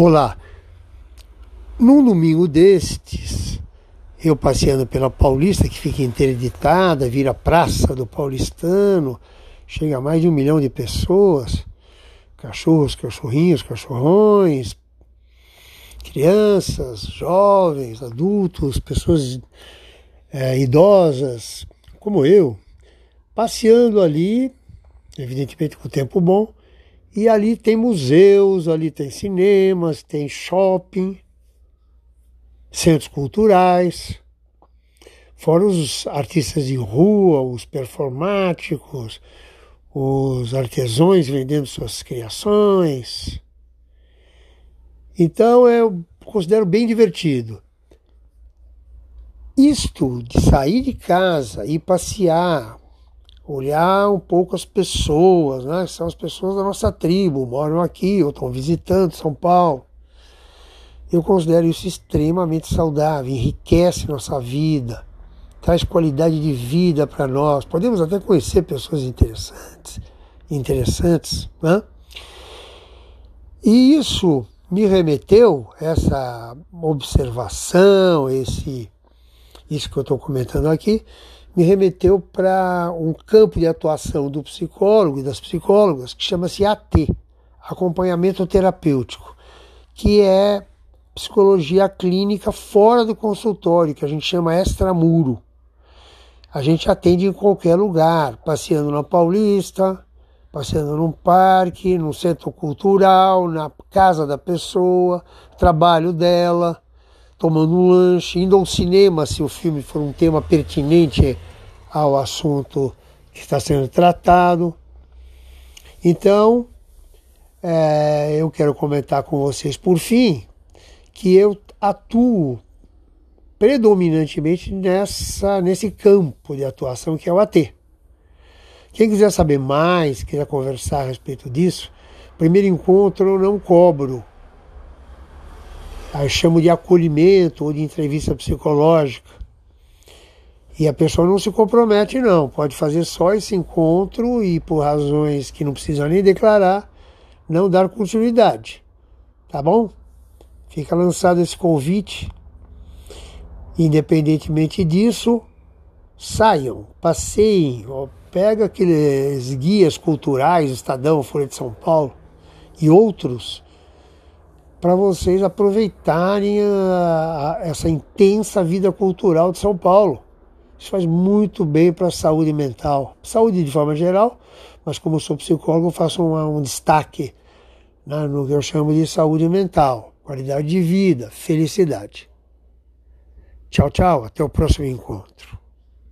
Olá. Num domingo destes, eu passeando pela Paulista, que fica interditada, vira Praça do Paulistano, chega a mais de um milhão de pessoas, cachorros, cachorrinhos, cachorrões, crianças, jovens, adultos, pessoas é, idosas, como eu, passeando ali, evidentemente com o tempo bom, e ali tem museus, ali tem cinemas, tem shopping, centros culturais, fora os artistas de rua, os performáticos, os artesãos vendendo suas criações. Então eu considero bem divertido. Isto de sair de casa e passear, olhar um pouco as pessoas, né? São as pessoas da nossa tribo, moram aqui ou estão visitando São Paulo. Eu considero isso extremamente saudável, enriquece nossa vida, traz qualidade de vida para nós. Podemos até conhecer pessoas interessantes, interessantes, né? E isso me remeteu essa observação, esse isso que eu estou comentando aqui, me remeteu para um campo de atuação do psicólogo e das psicólogas que chama-se AT, acompanhamento terapêutico, que é psicologia clínica fora do consultório, que a gente chama extramuro. A gente atende em qualquer lugar, passeando na Paulista, passeando num parque, num centro cultural, na casa da pessoa, trabalho dela, tomando um lanche, indo ao cinema se o filme for um tema pertinente ao assunto que está sendo tratado. Então, é, eu quero comentar com vocês, por fim, que eu atuo predominantemente nessa, nesse campo de atuação que é o AT. Quem quiser saber mais, quiser conversar a respeito disso, primeiro encontro eu não cobro. Aí chamo de acolhimento ou de entrevista psicológica. E a pessoa não se compromete, não. Pode fazer só esse encontro e, por razões que não precisa nem declarar, não dar continuidade. Tá bom? Fica lançado esse convite. Independentemente disso, saiam, passeiem, pega aqueles guias culturais, Estadão, Folha de São Paulo e outros, para vocês aproveitarem a, a, essa intensa vida cultural de São Paulo. Isso faz muito bem para a saúde mental, saúde de forma geral, mas como sou psicólogo, faço um, destaque né, no que eu chamo de saúde mental qualidade de vida, felicidade. Tchau, tchau, até o próximo encontro.